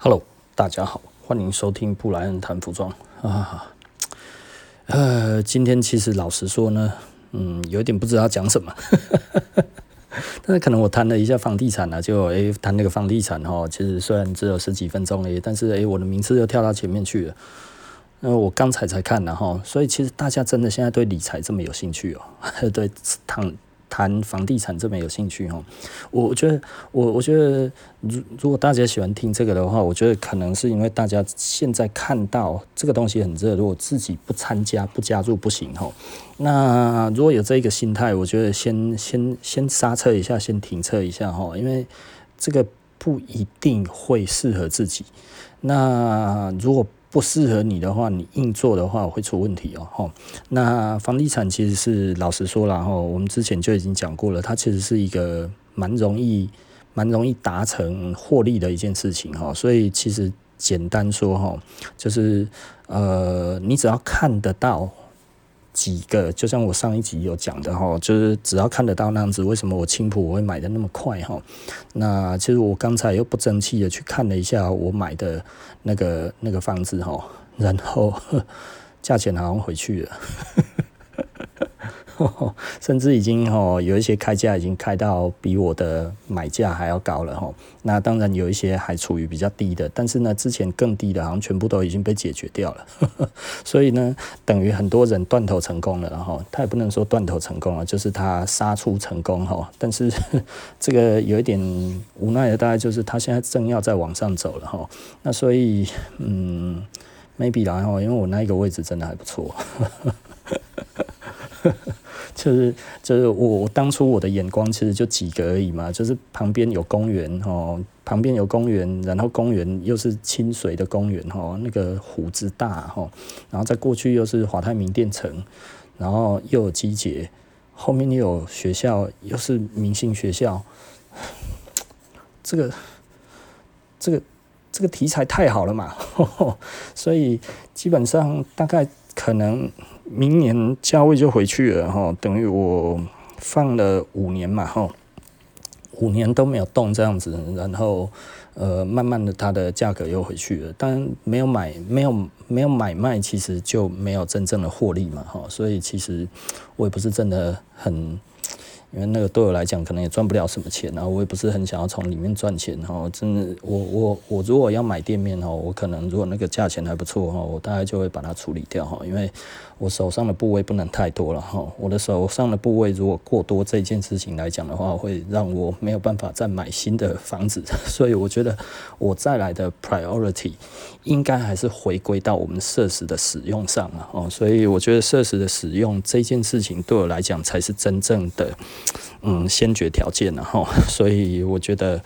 Hello，大家好，欢迎收听布莱恩谈服装啊。呃，今天其实老实说呢，嗯，有点不知道讲什么。但是可能我谈了一下房地产啊，就诶谈那个房地产哈，其实虽然只有十几分钟诶，但是诶我的名次又跳到前面去了。那我刚才才看了哈，所以其实大家真的现在对理财这么有兴趣哦、对躺。谈房地产这么有兴趣哈，我觉得我我觉得如如果大家喜欢听这个的话，我觉得可能是因为大家现在看到这个东西很热，如果自己不参加不加入不行哈。那如果有这一个心态，我觉得先先先刹车一下，先停车一下哈，因为这个不一定会适合自己。那如果不适合你的话，你硬做的话会出问题哦。吼，那房地产其实是老实说了哈，我们之前就已经讲过了，它其实是一个蛮容易、蛮容易达成获利的一件事情哈。所以其实简单说哈，就是呃，你只要看得到。几个，就像我上一集有讲的哈，就是只要看得到那样子，为什么我青浦我会买的那么快哈？那其实我刚才又不争气的去看了一下我买的那个那个房子哈，然后价钱好像回去了。甚至已经吼有一些开价已经开到比我的买价还要高了吼，那当然有一些还处于比较低的，但是呢之前更低的好像全部都已经被解决掉了，所以呢等于很多人断头成功了哈，他也不能说断头成功了，就是他杀出成功哈，但是 这个有一点无奈的大概就是他现在正要再往上走了哈，那所以嗯 maybe 然后因为我那一个位置真的还不错。就是就是我当初我的眼光其实就几个而已嘛，就是旁边有公园哦，旁边有公园，然后公园又是清水的公园哦，那个湖之大哈，然后再过去又是华泰名店城，然后又有机捷，后面又有学校，又是明星学校，这个这个这个题材太好了嘛，呵呵，所以基本上大概可能。明年价位就回去了哈，等于我放了五年嘛哈，五年都没有动这样子，然后呃慢慢的它的价格又回去了，但没有买没有没有买卖，其实就没有真正的获利嘛哈，所以其实我也不是真的很。因为那个对我来讲可能也赚不了什么钱，然后我也不是很想要从里面赚钱哈。真的，我我我如果要买店面哈，我可能如果那个价钱还不错哈，我大概就会把它处理掉哈。因为我手上的部位不能太多了哈。我的手上的部位如果过多，这件事情来讲的话，会让我没有办法再买新的房子。所以我觉得我再来的 priority 应该还是回归到我们设施的使用上了哦。所以我觉得设施的使用这件事情对我来讲才是真正的。嗯，先决条件了哈，所以我觉得，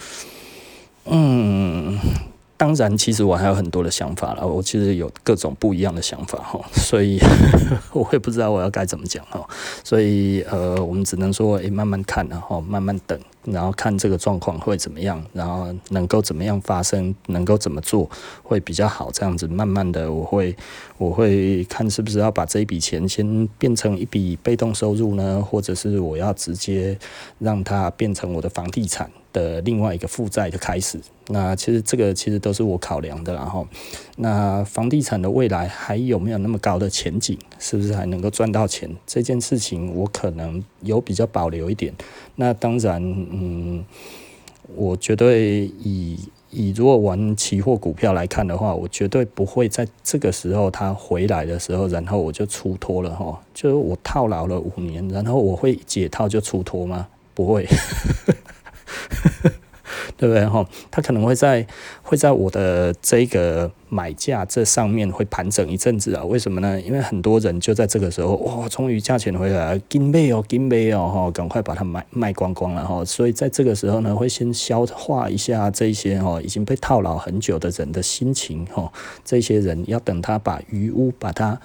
嗯，当然，其实我还有很多的想法了，我其实有各种不一样的想法哈，所以 我也不知道我要该怎么讲哈，所以呃，我们只能说，诶、慢慢看，然后慢慢等。然后看这个状况会怎么样，然后能够怎么样发生，能够怎么做会比较好。这样子慢慢的，我会我会看是不是要把这一笔钱先变成一笔被动收入呢，或者是我要直接让它变成我的房地产的另外一个负债的开始。那其实这个其实都是我考量的，然后那房地产的未来还有没有那么高的前景？是不是还能够赚到钱？这件事情我可能有比较保留一点。那当然，嗯，我绝对以以如果玩期货股票来看的话，我绝对不会在这个时候它回来的时候，然后我就出脱了哈。就是我套牢了五年，然后我会解套就出脱吗？不会。对不对哈？他可能会在会在我的这个买价这上面会盘整一阵子啊？为什么呢？因为很多人就在这个时候，哇，终于价钱回来了，紧买哦，紧买哦，哈，赶快把它卖卖光光了哈。所以在这个时候呢，会先消化一下这些哦已经被套牢很久的人的心情哈。这些人要等他把余屋把它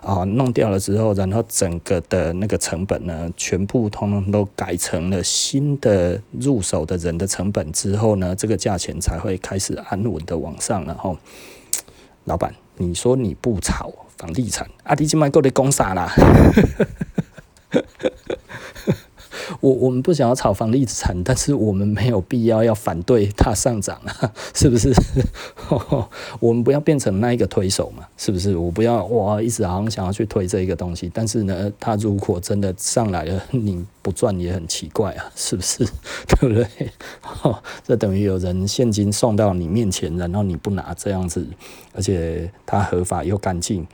啊弄掉了之后，然后整个的那个成本呢，全部通通都改成了新的入手的人的成本之后呢，这个价钱才会开始啊安稳的往上然后。老板，你说你不炒房地产，阿弟今麦够你讲啥啦？我我们不想要炒房地产，但是我们没有必要要反对它上涨啊，是不是？我们不要变成那一个推手嘛，是不是？我不要哇，一直好像想要去推这一个东西，但是呢，它如果真的上来了，你不赚也很奇怪啊，是不是？对不对？这等于有人现金送到你面前，然后你不拿这样子，而且它合法又干净。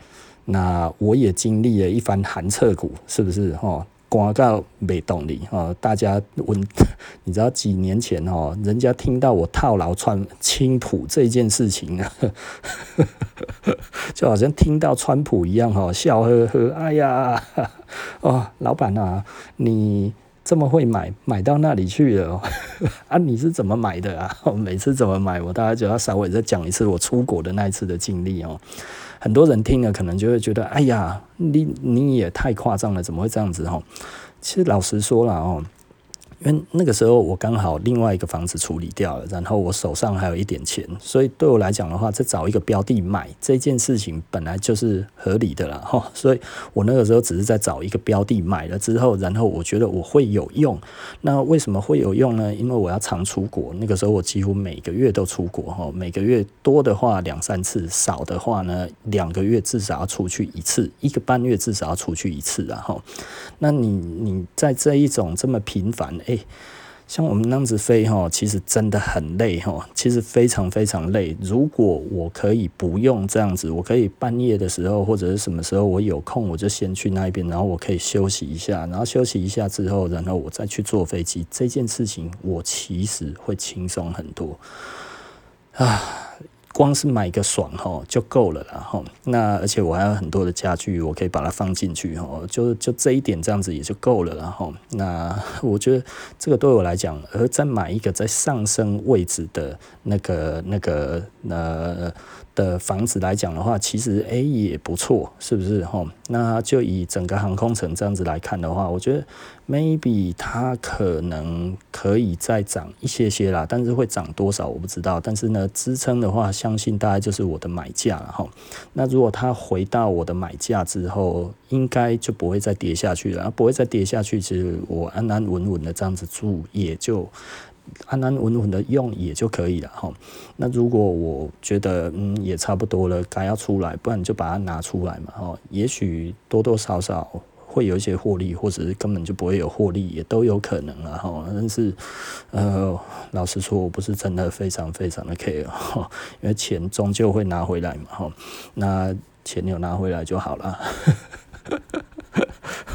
那我也经历了一番寒彻骨，是不是？哈，广告没动力哦，大家问，你知道几年前哦，人家听到我套牢川青浦这件事情啊，就好像听到川普一样哈，笑呵呵。哎呀，哦，老板啊，你这么会买，买到那里去了啊？你是怎么买的啊？每次怎么买，我大概就要稍微再讲一次我出国的那一次的经历哦。很多人听了可能就会觉得，哎呀，你你也太夸张了，怎么会这样子？哈，其实老实说了哦。因为那个时候我刚好另外一个房子处理掉了，然后我手上还有一点钱，所以对我来讲的话，再找一个标的买这件事情本来就是合理的啦 哈。所以我那个时候只是在找一个标的买了之后，然后我觉得我会有用。那为什么会有用呢？因为我要常出国，那个时候我几乎每个月都出国哈，每个月多的话两三次，少的话呢两个月至少要出去一次，一个半月至少要出去一次然后，那你你在这一种这么频繁。哎，像我们那样子飞哈，其实真的很累哈，其实非常非常累。如果我可以不用这样子，我可以半夜的时候或者是什么时候我有空，我就先去那边，然后我可以休息一下，然后休息一下之后，然后我再去坐飞机。这件事情我其实会轻松很多啊。光是买个爽吼就够了啦吼，那而且我还有很多的家具，我可以把它放进去吼，就就这一点这样子也就够了啦吼。那我觉得这个对我来讲，而再买一个在上升位置的那个那个那。的房子来讲的话，其实诶、也不错，是不是吼？那就以整个航空城这样子来看的话，我觉得 maybe 它可能可以再涨一些些啦，但是会涨多少我不知道。但是呢，支撑的话，相信大概就是我的买价了哈。那如果它回到我的买价之后，应该就不会再跌下去了，不会再跌下去，其实我安安稳稳的这样子住也就。安安稳稳的用也就可以了哈。那如果我觉得嗯也差不多了，该要出来，不然就把它拿出来嘛哈。也许多多少少会有一些获利，或者是根本就不会有获利，也都有可能了哈。但是呃，老实说，我不是真的非常非常的 care 哈，因为钱终究会拿回来嘛哈。那钱有拿回来就好了。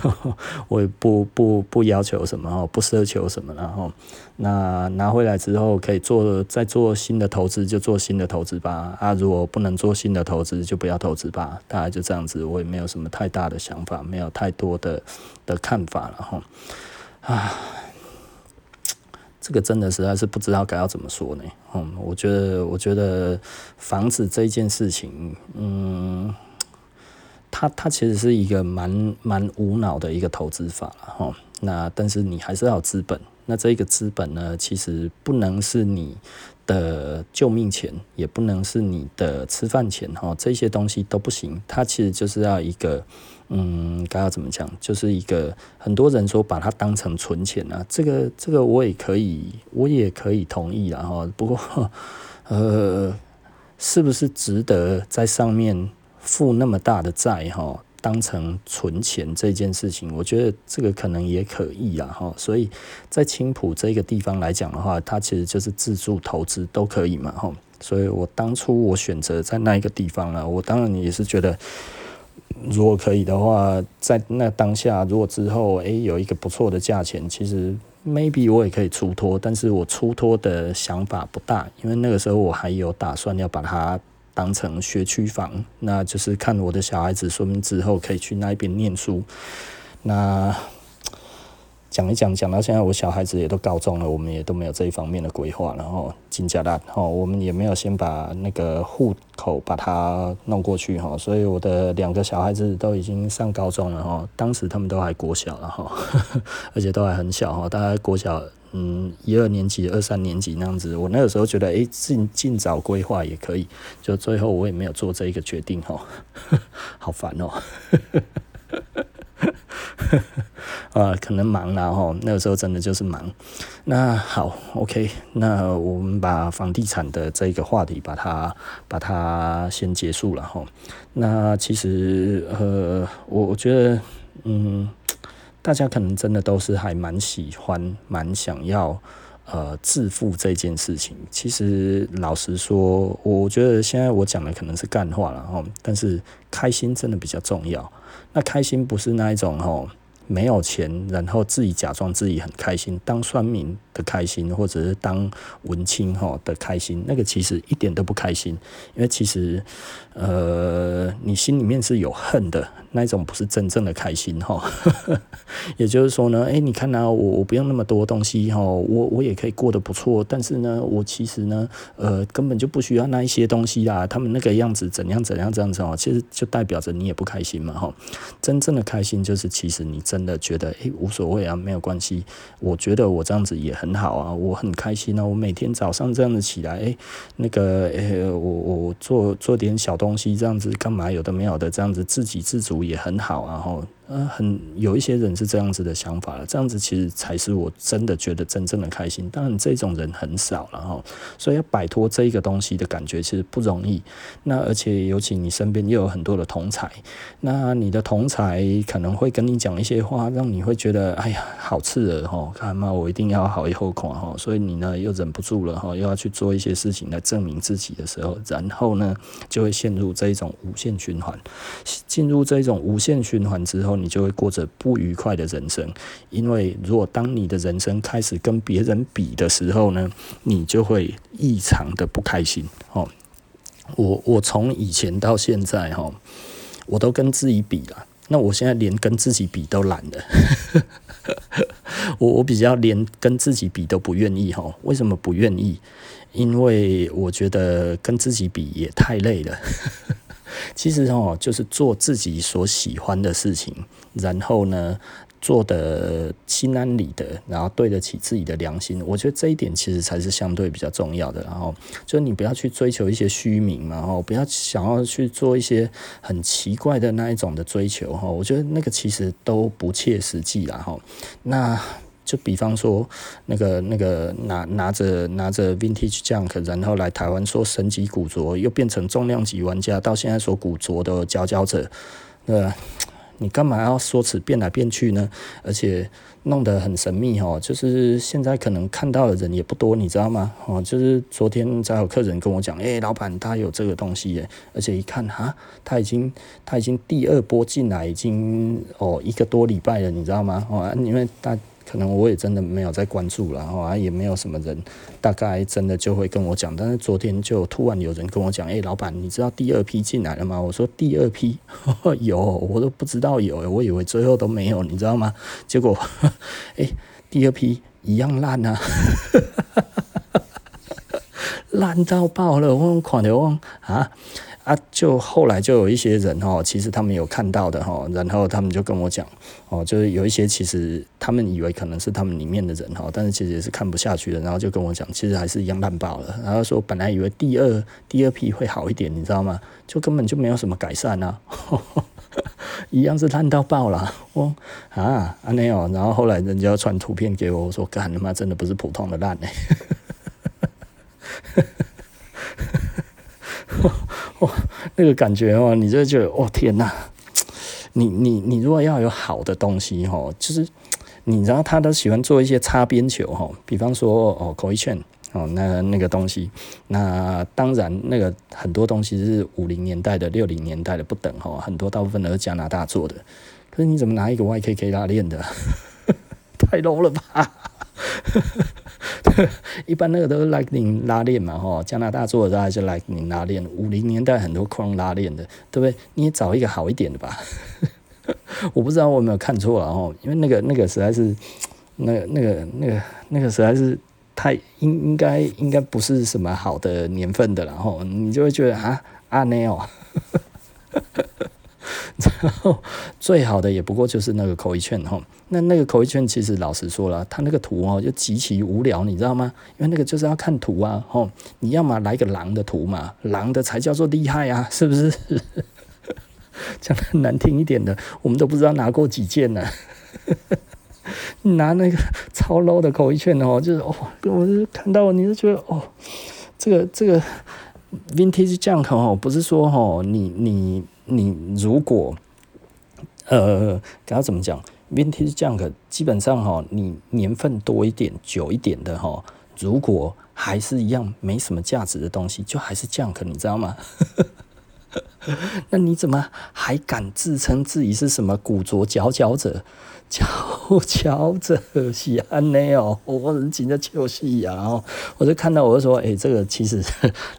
我也不不不要求什么不奢求什么，然后那拿回来之后可以做再做新的投资就做新的投资吧。啊，如果不能做新的投资就不要投资吧。大概就这样子，我也没有什么太大的想法，没有太多的的看法了哈。啊，这个真的实在是不知道该要怎么说呢。嗯，我觉得我觉得房子这件事情，嗯。它它其实是一个蛮蛮无脑的一个投资法了哈，那但是你还是要资本，那这个资本呢，其实不能是你的救命钱，也不能是你的吃饭钱哈，这些东西都不行，它其实就是要一个，嗯，该要怎么讲，就是一个很多人说把它当成存钱啊，这个这个我也可以，我也可以同意了哈，不过 呃，是不是值得在上面？负那么大的债哈，当成存钱这件事情，我觉得这个可能也可以啊哈。所以在青浦这个地方来讲的话，它其实就是自助投资都可以嘛哈。所以我当初我选择在那一个地方了，我当然也是觉得，如果可以的话，在那当下，如果之后诶、有一个不错的价钱，其实 maybe 我也可以出脱，但是我出脱的想法不大，因为那个时候我还有打算要把它。当成学区房，那就是看我的小孩子，说明之后可以去那边念书。那讲一讲，讲到现在，我小孩子也都高中了，我们也都没有这一方面的规划。然后金家大，哈，我们也没有先把那个户口把它弄过去，哈。所以我的两个小孩子都已经上高中了，哈。当时他们都还国小了，哈，而且都还很小，哈，大概国小。嗯，一二年级、二三年级那样子，我那个时候觉得，哎、尽尽早规划也可以，就最后我也没有做这一个决定，吼，好烦哦、啊，可能忙了哈，那个时候真的就是忙。那好，OK，那我们把房地产的这个话题把它把它先结束了哈。那其实呃，我我觉得嗯，大家可能真的都是还蛮喜欢、蛮想要。呃，致富这件事情，其实老实说，我觉得现在我讲的可能是干话了哈，但是开心真的比较重要。那开心不是那一种哈。没有钱，然后自己假装自己很开心，当酸民的开心，或者是当文青哈的开心，那个其实一点都不开心，因为其实呃，你心里面是有恨的，那一种不是真正的开心哈。也就是说呢，哎，你看呢、啊，我我不用那么多东西哈，我我也可以过得不错，但是呢，我其实呢，呃，根本就不需要那一些东西啦。他们那个样子怎样怎样这样子哦，其实就代表着你也不开心嘛哈。真正的开心就是其实你真。的觉得诶、无所谓啊，没有关系。我觉得我这样子也很好啊，我很开心啊。我每天早上这样子起来，诶、那个诶、欸，我我做做点小东西，这样子干嘛？有的没有的，这样子自给自足也很好然后。呃，很有一些人是这样子的想法了，这样子其实才是我真的觉得真正的开心。当然，这种人很少了哈，所以要摆脱这一个东西的感觉其实不容易。那而且尤其你身边又有很多的同才，那你的同才可能会跟你讲一些话，让你会觉得哎呀好刺耳哈，看嘛我一定要好以后款哈，所以你呢又忍不住了哈，又要去做一些事情来证明自己的时候，然后呢就会陷入这一种无限循环，进入这一种无限循环之后。你就会过着不愉快的人生，因为如果当你的人生开始跟别人比的时候呢，你就会异常的不开心。哦，我我从以前到现在哈，我都跟自己比了，那我现在连跟自己比都懒了。我我比较连跟自己比都不愿意哈，为什么不愿意？因为我觉得跟自己比也太累了。其实哦，就是做自己所喜欢的事情，然后呢，做得心安理得，然后对得起自己的良心。我觉得这一点其实才是相对比较重要的。然后，就你不要去追求一些虚名嘛，哦，不要想要去做一些很奇怪的那一种的追求哈。我觉得那个其实都不切实际啦哈。那。就比方说，那个那个拿拿着拿着 Vintage Junk，然后来台湾说神级古着，又变成重量级玩家，到现在说古着的佼佼者，呃，你干嘛要说辞变来变去呢？而且弄得很神秘哦，就是现在可能看到的人也不多，你知道吗？哦，就是昨天才有客人跟我讲，诶，老板他有这个东西耶，而且一看哈，他已经他已经第二波进来，已经哦一个多礼拜了，你知道吗？哦，因为大。可能我也真的没有在关注了，然后也没有什么人，大概真的就会跟我讲。但是昨天就突然有人跟我讲：“哎，老板，你知道第二批进来了吗？”我说：“第二批呵呵 有，我都不知道有，我以为最后都没有，你知道吗？”结果，哎，第二批一样烂啊，烂到爆了！我看到我啊。啊，就后来就有一些人哦，其实他们有看到的哈，然后他们就跟我讲哦，就是有一些其实他们以为可能是他们里面的人哈，但是其实也是看不下去的，然后就跟我讲，其实还是一样烂爆了。然后说本来以为第二第二批会好一点，你知道吗？就根本就没有什么改善啊，呵 呵一样是烂到爆了。我啊啊没有，然后后来人家传图片给我，我说干他妈真的不是普通的烂哎。哦，那个感觉哦，你这就哦天哪，你你你如果要有好的东西哦，就是你知道他都喜欢做一些擦边球哈，比方说哦口一券哦那那个东西，那当然那个很多东西是五零年代的六零年代的不等哈，很多大部分都是加拿大做的，可是你怎么拿一个 YKK 拉链的，太 low 了吧？一般那个都是 Lightning 拉链嘛，哈，加拿大做的还是 Lightning 拉链。五零年代很多框拉链的，对不对？你找一个好一点的吧。我不知道我有没有看错了哈，因为那个那个实在是，那个那个那个那个实在是太应应该应该不是什么好的年份的然后，你就会觉得啊啊那哦。然后 最好的也不过就是那个口译券哈，那那个口译券其实老实说了，它那个图哦就极其无聊，你知道吗？因为那个就是要看图啊，吼，你要么来个狼的图嘛，狼的才叫做厉害啊，是不是？讲的难听一点的，我们都不知道拿过几件呢。你 拿那个超 low 的口译券哦，就是哦，我是看到你就觉得哦，这个这个 vintage junk 哦，不是说哦，你你你如果呃，给他怎么讲？vintage junk 基本上哈，你年份多一点、久一点的哈，如果还是一样没什么价值的东西，就还是 junk，你知道吗？那你怎么还敢自称自己是什么古着佼佼者？佼佼者是安呢哦，我是真的笑死呀！然后我就看到，我就说，哎、这个其实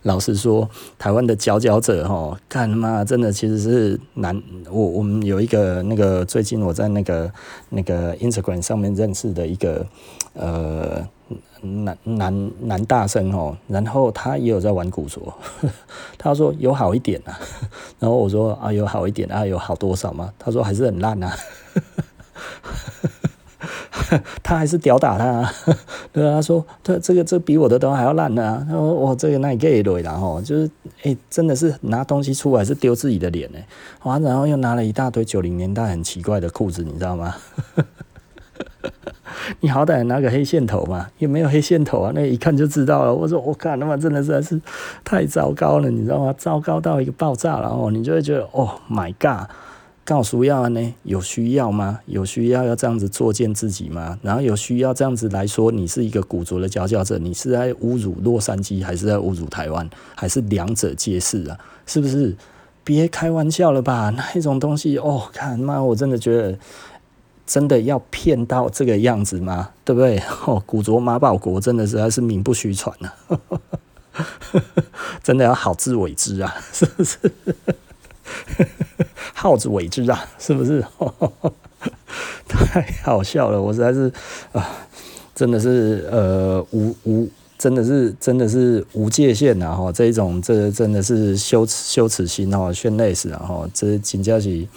老实说，台湾的佼佼者哈，干嘛真的其实是难。我我们有一个那个最近我在那个那个 Instagram 上面认识的一个呃男男男大生哦，然后他也有在玩古着，他说有好一点啊，然后我说啊有好一点啊，有好多少吗？他说还是很烂啊。他还是屌打他，啊，对啊，他说他这个这比我的都还要烂呢，啊。他说我这个那也给对了哈，就是哎，真的是拿东西出来是丢自己的脸呢。哇，然后又拿了一大堆九零年代很奇怪的裤子，你知道吗？你好歹拿个黑线头嘛，也没有黑线头啊，那一看就知道了。我说我靠，他妈真的是是太糟糕了，你知道吗？糟糕到一个爆炸然后，你就会觉得哦，My God。告诉要呢？有需要吗？有需要要这样子作践自己吗？然后有需要这样子来说，你是一个古着的佼佼者，你是在侮辱洛杉矶，还是在侮辱台湾，还是两者皆是啊？是不是？别开玩笑了吧？那一种东西哦，看妈，我真的觉得真的要骗到这个样子吗？对不对？哦，古着马保国真的是还是名不虚传啊，真的要好自为之啊，是不是？耗子尾汁啊，是不是？太好笑了，我实在是啊，真的是呃无无，真的是真的是无界限呐哈！这一种这真的是羞耻羞耻心哦，炫泪死然后这金佳琪。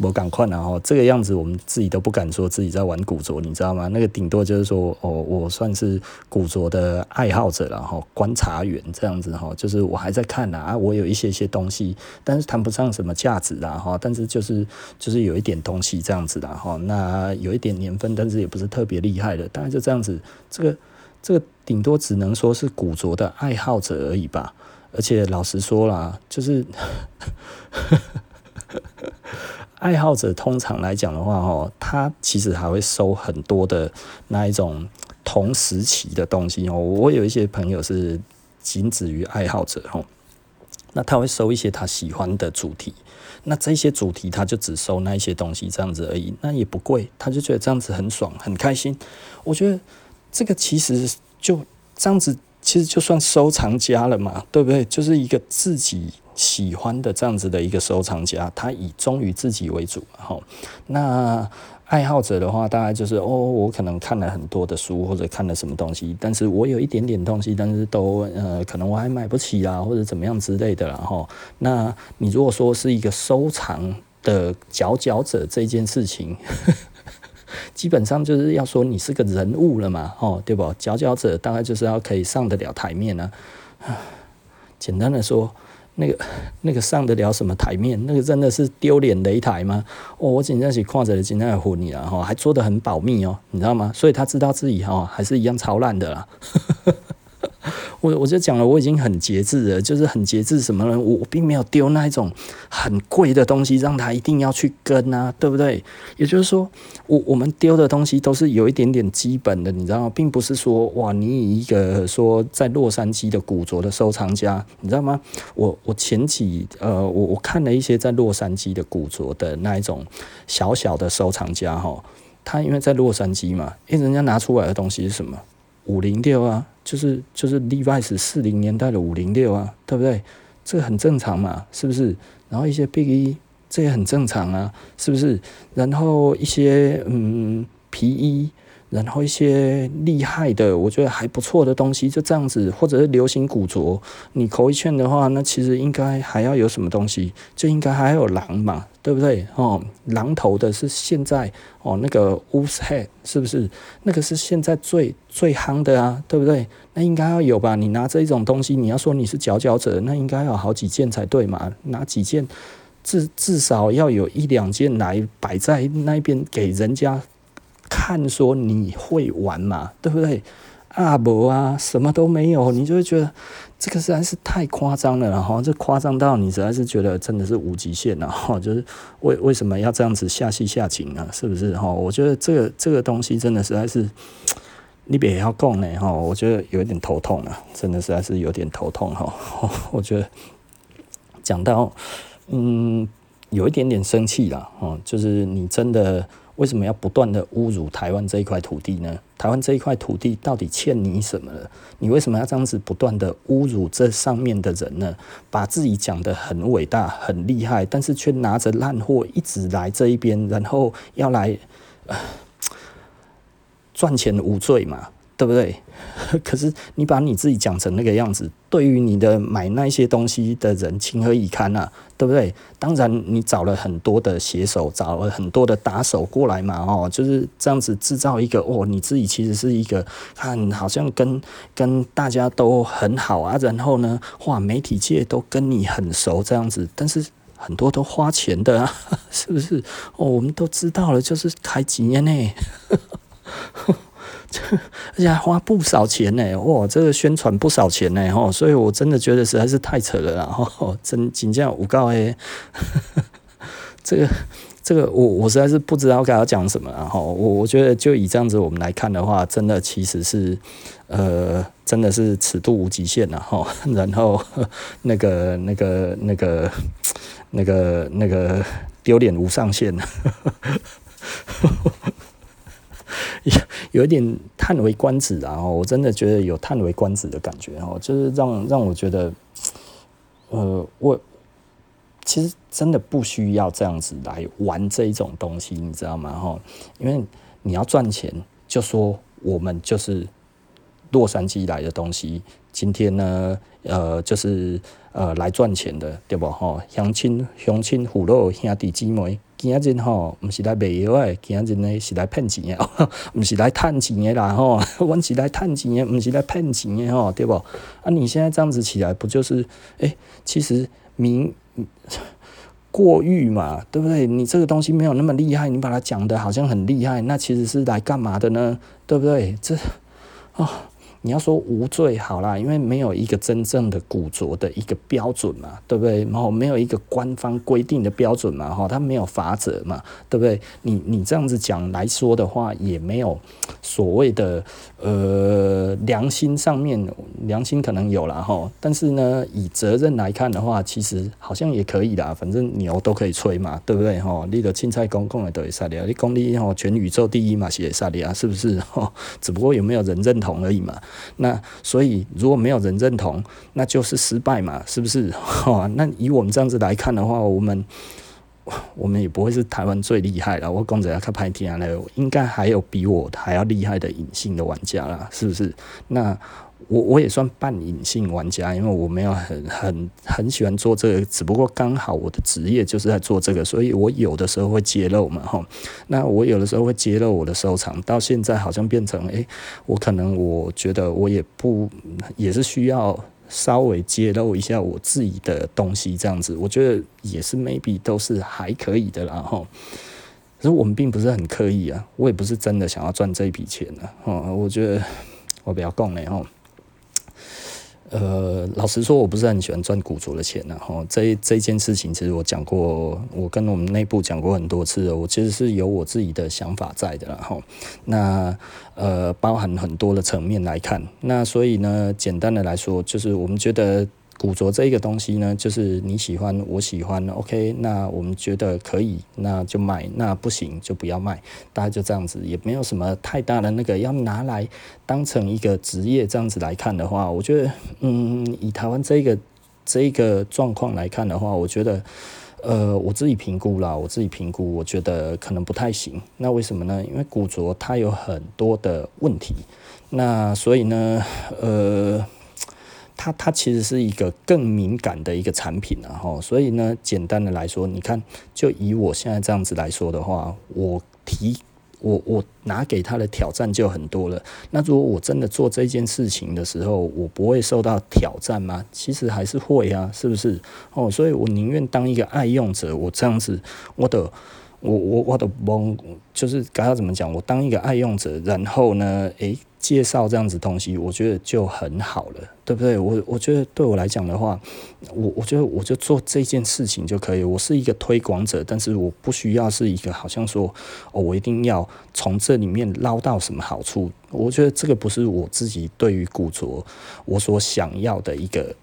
我赶快然后这个样子，我们自己都不敢说自己在玩古着，你知道吗？那个顶多就是说，哦，我算是古着的爱好者然后观察员这样子哈，就是我还在看啊，我有一些些东西，但是谈不上什么价值啦哈，但是就是就是有一点东西这样子的哈，那有一点年份，但是也不是特别厉害的，大概就这样子，这个这个顶多只能说是古着的爱好者而已吧，而且老实说啦，就是。爱好者通常来讲的话，哦，他其实还会收很多的那一种同时期的东西哦。我有一些朋友是仅止于爱好者哦，那他会收一些他喜欢的主题，那这些主题他就只收那一些东西这样子而已，那也不贵，他就觉得这样子很爽很开心。我觉得这个其实就这样子，其实就算收藏家了嘛，对不对？就是一个自己。喜欢的这样子的一个收藏家，他以忠于自己为主，哈。那爱好者的话，大概就是哦，我可能看了很多的书或者看了什么东西，但是我有一点点东西，但是都呃，可能我还买不起啊，或者怎么样之类的，然后，那你如果说是一个收藏的佼佼者这件事情，基本上就是要说你是个人物了嘛，哦，对不？佼佼者大概就是要可以上得了台面呢，啊。简单的说。那个那个上得了什么台面？那个真的是丢脸擂台吗？哦，我紧张起看着今天的婚礼啊，哈，还做得很保密哦，你知道吗？所以他知道自己哈还是一样超烂的啦。我我就讲了，我已经很节制了，就是很节制什么呢？我并没有丢那一种很贵的东西，让他一定要去跟啊，对不对？也就是说，我我们丢的东西都是有一点点基本的，你知道吗？并不是说哇，你以一个说在洛杉矶的古着的收藏家，你知道吗？我我前几呃，我我看了一些在洛杉矶的古着的那一种小小的收藏家哈，他因为在洛杉矶嘛，诶，人家拿出来的东西是什么？五零六啊。就是就是 Levi's 四零年代的五零六啊，对不对？这很正常嘛，是不是？然后一些 Big E 这也很正常啊，是不是？然后一些嗯皮衣。然后一些厉害的，我觉得还不错的东西，就这样子，或者是流行古着，你口一圈的话，那其实应该还要有什么东西？就应该还有狼嘛，对不对？哦，狼头的是现在哦，那个 Wolf Head 是不是？那个是现在最最夯的啊，对不对？那应该要有吧？你拿这一种东西，你要说你是佼佼者，那应该要有好几件才对嘛？拿几件？至至少要有一两件来摆在那边给人家看，说你会玩嘛，对不对？啊不啊，什么都没有，你就会觉得这个实在是太夸张了，然后这夸张到你实在是觉得真的是无极限了，哈，就是为为什么要这样子下戏下情呢？是不是哈？我觉得这个这个东西真的实在是。你别要供呢哈，我觉得有点头痛啊，真的实在是有点头痛哈。我觉得讲到嗯，有一点点生气了哦，就是你真的为什么要不断的侮辱台湾这一块土地呢？台湾这一块土地到底欠你什么了？你为什么要这样子不断的侮辱这上面的人呢？把自己讲得很伟大、很厉害，但是却拿着烂货一直来这一边，然后要来。赚钱无罪嘛，对不对？可是你把你自己讲成那个样子，对于你的买那些东西的人情何以堪啊？对不对？当然，你找了很多的写手，找了很多的打手过来嘛，哦，就是这样子制造一个哦，你自己其实是一个看好像跟跟大家都很好啊，然后呢，哇，媒体界都跟你很熟这样子，但是很多都花钱的啊，是不是？哦，我们都知道了，就是开几年呢？这 而且还花不少钱呢，哇！这个宣传不少钱呢，吼！所以我真的觉得实在是太扯了，然后真真正有够诶，这个这个我我实在是不知道该要讲什么，然后我我觉得就以这样子我们来看的话，真的其实是呃，真的是尺度无极限了哈。然后那个那个那个那个那个丢脸无上限了。有一点叹为观止啊！我真的觉得有叹为观止的感觉哦，就是让让我觉得，呃，我其实真的不需要这样子来玩这一种东西，你知道吗？哈，因为你要赚钱，就说我们就是洛杉矶来的东西，今天呢，呃，就是呃来赚钱的，对不？哈，乡亲乡亲父老兄弟姐妹。今仔日吼，毋是来卖药诶，今仔日呢是来骗钱诶，毋是来趁钱诶啦吼，阮是来趁钱诶，毋是来骗钱诶吼，对不？啊，你现在这样子起来，不就是诶、其实名 过誉嘛，对不对？你这个东西没有那么厉害，你把它讲得好像很厉害，那其实是来干嘛的呢？对不对？这啊。哦你要说无罪好啦，因为没有一个真正的古着的一个标准嘛，对不对？然后没有一个官方规定的标准嘛，哈，它没有法则嘛，对不对？你你这样子讲来说的话，也没有所谓的呃良心上面良心可能有了哈，但是呢，以责任来看的话，其实好像也可以啦，反正牛都可以吹嘛，对不对？哈，你的青菜公共的都会杀的，你公你哈全宇宙第一嘛是也杀的啊，是不是？哈，只不过有没有人认同而已嘛。那所以如果没有人认同，那就是失败嘛，是不是？哦，那以我们这样子来看的话，我们我们也不会是台湾最厉害了。我公仔要看拍天了，应该还有比我还要厉害的隐性的玩家啦，是不是？那。我我也算半隐性玩家，因为我没有很很很喜欢做这个，只不过刚好我的职业就是在做这个，所以我有的时候会揭露嘛，哈。那我有的时候会揭露我的收藏，到现在好像变成，诶、我可能我觉得我也不也是需要稍微揭露一下我自己的东西，这样子，我觉得也是 maybe 都是还可以的啦，哈。可是我们并不是很刻意啊，我也不是真的想要赚这笔钱啊，哦。我觉得我不要讲了，哈。呃，老实说，我不是很喜欢赚股族的钱，然后这这件事情，其实我讲过，我跟我们内部讲过很多次。我其实是有我自己的想法在的，然后那呃，包含很多的层面来看，那所以呢，简单的来说，就是我们觉得。古着这一个东西呢，就是你喜欢，我喜欢，OK，那我们觉得可以，那就卖，那不行就不要卖，大家就这样子，也没有什么太大的那个要拿来当成一个职业这样子来看的话，我觉得，嗯，以台湾这个这一个状况来看的话，我觉得，呃，我自己评估啦，我自己评估，我觉得可能不太行。那为什么呢？因为古着它有很多的问题，那所以呢，呃。它它其实是一个更敏感的一个产品，然后所以呢，简单的来说，你看，就以我现在这样子来说的话，我提我我拿给他的挑战就很多了。那如果我真的做这件事情的时候，我不会受到挑战吗？其实还是会啊，是不是？哦，所以我宁愿当一个爱用者，我这样子，我的。我我我的懵就是该要怎么讲？我当一个爱用者，然后呢，诶、介绍这样子东西，我觉得就很好了，对不对？我我觉得对我来讲的话，我我觉得我就做这件事情就可以。我是一个推广者，但是我不需要是一个好像说哦，我一定要从这里面捞到什么好处。我觉得这个不是我自己对于古着我所想要的一个。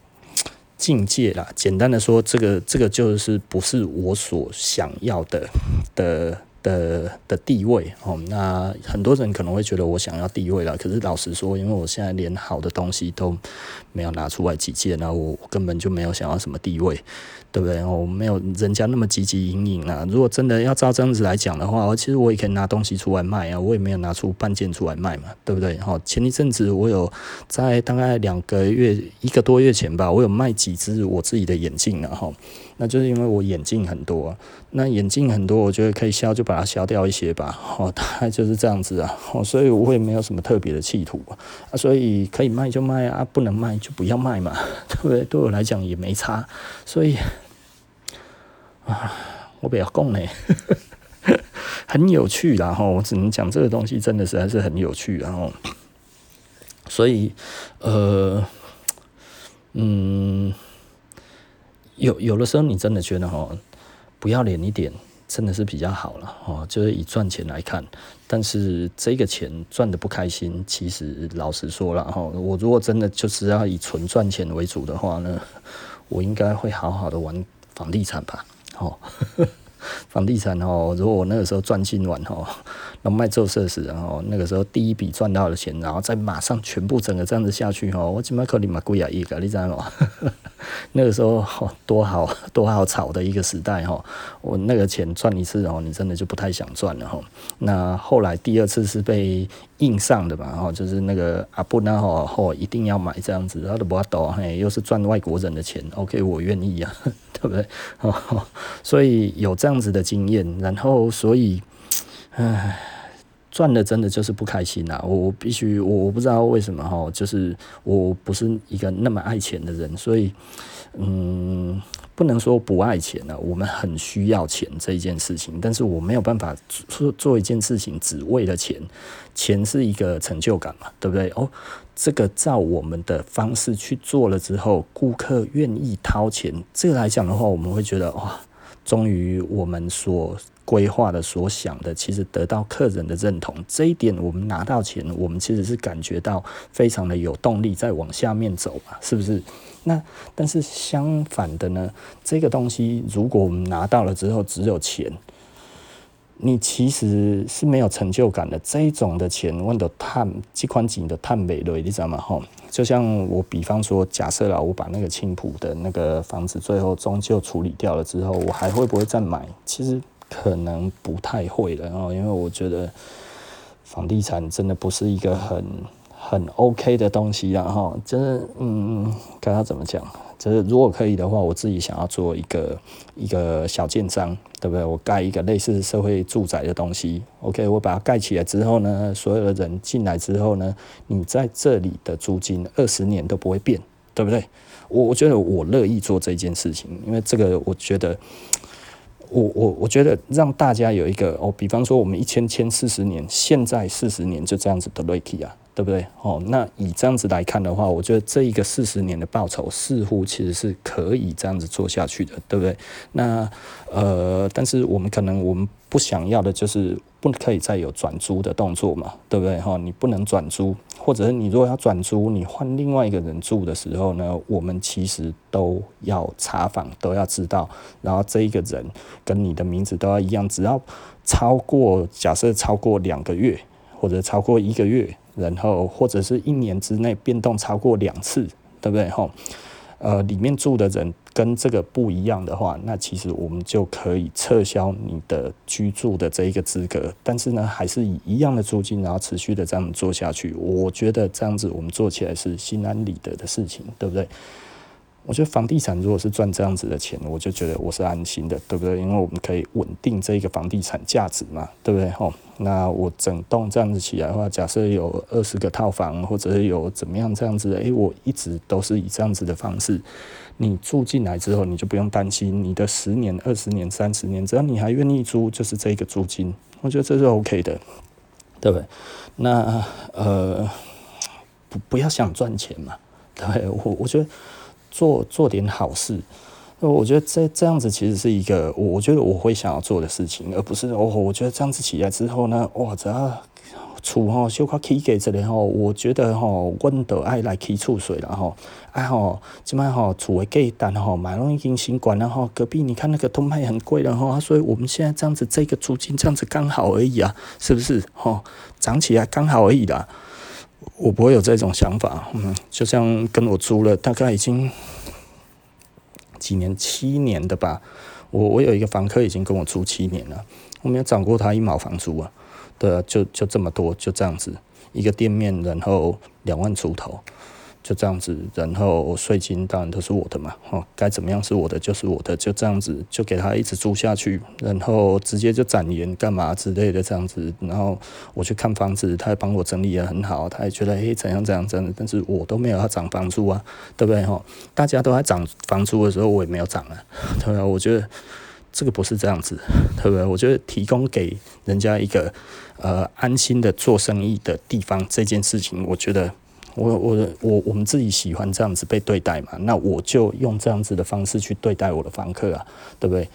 境界啦，简单的说，这个这个就是不是我所想要的的的的地位哦。那很多人可能会觉得我想要地位了，可是老实说，因为我现在连好的东西都没有拿出来几件，然后我根本就没有想要什么地位。对不对？我没有人家那么汲汲营营啊。如果真的要照这样子来讲的话，其实我也可以拿东西出来卖啊。我也没有拿出半件出来卖嘛，对不对？好，前一阵子我有在大概两个月、一个多月前吧，我有卖几只我自己的眼镜了哈。那就是因为我眼镜很多，那眼镜很多，我觉得可以消就把它消掉一些吧。哦，大概就是这样子啊。哦，所以我也没有什么特别的企图啊。所以可以卖就卖啊，不能卖就不要卖嘛，对不对？对我来讲也没差，所以。啊，我不要讲呢，很有趣，然后我只能讲这个东西真的实在是很有趣，然后，所以呃，嗯，有有的时候你真的觉得哈，不要脸一点，真的是比较好了哦，就是以赚钱来看，但是这个钱赚的不开心，其实老实说了哈，我如果真的就是要以纯赚钱为主的话呢，我应该会好好的玩房地产吧。哦，房地产哦，如果我那个时候赚进完哦，那卖做设施，然后那个时候第一笔赚到的钱，然后再马上全部整个这样子下去哦，我起码可以买贵啊一个，你知道吗？那个时候，多好 多好炒的一个时代哈，我那个钱赚一次哦，你真的就不太想赚了哈。那后来第二次是被硬上的嘛，就是那个阿布那吼一定要买这样子，他都不要抖嘿，又是赚外国人的钱，OK，我愿意啊。对不对？哦，所以有这样子的经验，然后所以，唉，赚的真的就是不开心呐。我必须，我我不知道为什么哈，就是我不是一个那么爱钱的人，所以，嗯。不能说不爱钱了，我们很需要钱这一件事情，但是我没有办法做做一件事情只为了钱，钱是一个成就感嘛，对不对？哦，这个照我们的方式去做了之后，顾客愿意掏钱，这个来讲的话，我们会觉得哇，终于我们所规划的、所想的，其实得到客人的认同，这一点我们拿到钱，我们其实是感觉到非常的有动力，再往下面走嘛，是不是？那但是相反的呢，这个东西如果我们拿到了之后只有钱，你其实是没有成就感的。这一种的钱，问的碳，这款钱的碳美了，你知道吗？吼，就像我比方说，假设啦，我把那个青浦的那个房子最后终究处理掉了之后，我还会不会再买？其实可能不太会了哦，因为我觉得房地产真的不是一个很。很 OK 的东西，然后就是嗯，该他怎么讲？就是如果可以的话，我自己想要做一个一个小建商，对不对？我盖一个类似社会住宅的东西，OK，我把它盖起来之后呢，所有的人进来之后呢，你在这里的租金二十年都不会变，对不对？我我觉得我乐意做这件事情，因为这个我觉得，我我我觉得让大家有一个哦，比方说我们一千千四十年，现在四十年就这样子的瑞奇啊。对不对？哦，那以这样子来看的话，我觉得这一个四十年的报酬似乎其实是可以这样子做下去的，对不对？那呃，但是我们可能我们不想要的就是不可以再有转租的动作嘛，对不对？哈，你不能转租，或者是你如果要转租，你换另外一个人住的时候呢，我们其实都要查访，都要知道，然后这一个人跟你的名字都要一样，只要超过假设超过两个月或者超过一个月。然后或者是一年之内变动超过两次，对不对？吼，呃，里面住的人跟这个不一样的话，那其实我们就可以撤销你的居住的这一个资格。但是呢，还是以一样的租金，然后持续的这样做下去。我觉得这样子我们做起来是心安理得的事情，对不对？我觉得房地产如果是赚这样子的钱，我就觉得我是安心的，对不对？因为我们可以稳定这个房地产价值嘛，对不对？吼，那我整栋这样子起来的话，假设有二十个套房，或者是有怎么样这样子的，诶，我一直都是以这样子的方式，你住进来之后，你就不用担心你的十年、二十年、三十年，只要你还愿意租，就是这个租金，我觉得这是 OK 的，对不对？那呃，不不要想赚钱嘛，对，我我觉得。做做点好事，我觉得这这样子其实是一个我觉得我会想要做的事情，而不是哦，我觉得这样子起来之后呢，哇，只要厝吼小可起价这里吼，我觉得吼，阮都爱来起厝水了吼，啊吼，即摆吼厝的价单吼，马上已经新管了吼，隔壁你看那个都卖很贵了吼，所以我们现在这样子这个租金这样子刚好而已啊，是不是吼？涨起来刚好而已啦。我不会有这种想法，嗯，就像跟我租了大概已经几年，七年的吧。我我有一个房客已经跟我租七年了，我没有涨过他一毛房租啊。对，就就这么多，就这样子一个店面，然后两万出头。就这样子，然后税金当然都是我的嘛，哦，该怎么样是我的就是我的，就这样子就给他一直租下去，然后直接就展延干嘛之类的这样子，然后我去看房子，他也帮我整理得很好，他也觉得诶怎样怎样怎样，但是我都没有要涨房租啊，对不对哈？大家都在涨房租的时候，我也没有涨啊，对吧？我觉得这个不是这样子，对不对？我觉得提供给人家一个呃安心的做生意的地方，这件事情，我觉得。我我我我们自己喜欢这样子被对待嘛，那我就用这样子的方式去对待我的房客啊，对不对？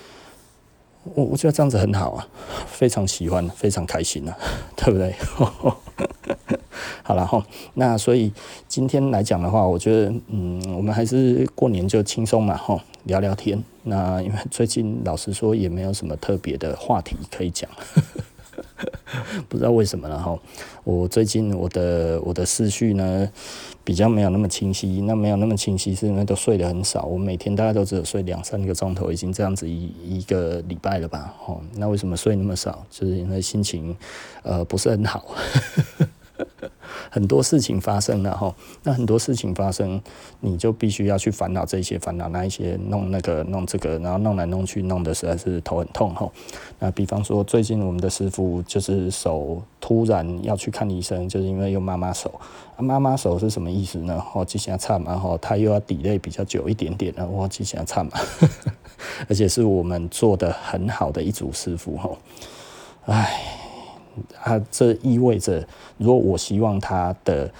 我我觉得这样子很好啊，非常喜欢，非常开心啊，对不对？好了哈，那所以今天来讲的话，我觉得嗯，我们还是过年就轻松嘛哈，聊聊天。那因为最近老实说也没有什么特别的话题可以讲。不知道为什么了哈，我最近我的我的思绪呢比较没有那么清晰，那没有那么清晰是因为都睡得很少，我每天大概都只有睡两三个钟头，已经这样子一一个礼拜了吧，哦，那为什么睡那么少？就是因为心情呃不是很好。很多事情发生了哈，那很多事情发生，你就必须要去烦恼这些，烦恼那一些，弄那个，弄这个，然后弄来弄去，弄得实在是头很痛哈。那比方说，最近我们的师傅就是手突然要去看医生，就是因为用妈妈手。妈妈手是什么意思呢？哦，之前差嘛，哈，他又要 delay 比较久一点点了，我之前差嘛，而且是我们做的很好的一组师傅哈，唉。啊，这意味着，如果我希望他的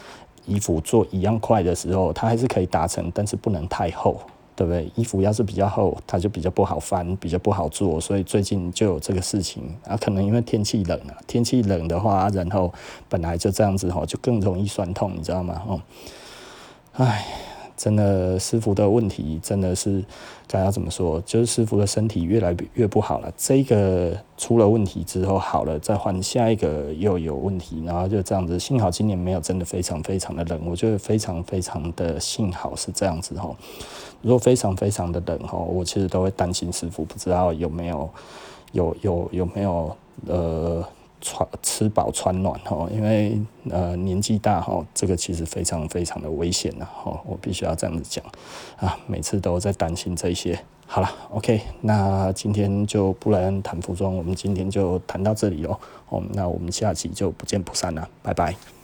衣服做一样快的时候，他还是可以达成，但是不能太厚，对不对？衣服要是比较厚，它就比较不好翻，比较不好做，所以最近就有这个事情啊。可能因为天气冷了，天气冷的话，然后本来就这样子吼，就更容易酸痛，你知道吗？哦，唉。真的，师傅的问题真的是该要怎么说？就是师傅的身体越来越不好了。这个出了问题之后好了，再换下一个又有问题，然后就这样子。幸好今年没有真的非常非常的冷，我觉得非常非常的幸好是这样子哈。如果非常非常的冷哈，我其实都会担心师傅，不知道有没有有有有没有呃。穿吃饱穿暖哈，因为呃年纪大哈，这个其实非常非常的危险的哈，我必须要这样子讲啊，每次都在担心这些。好了，OK，那今天就布莱恩谈服装，我们今天就谈到这里哦，哦，那我们下期就不见不散了，拜拜。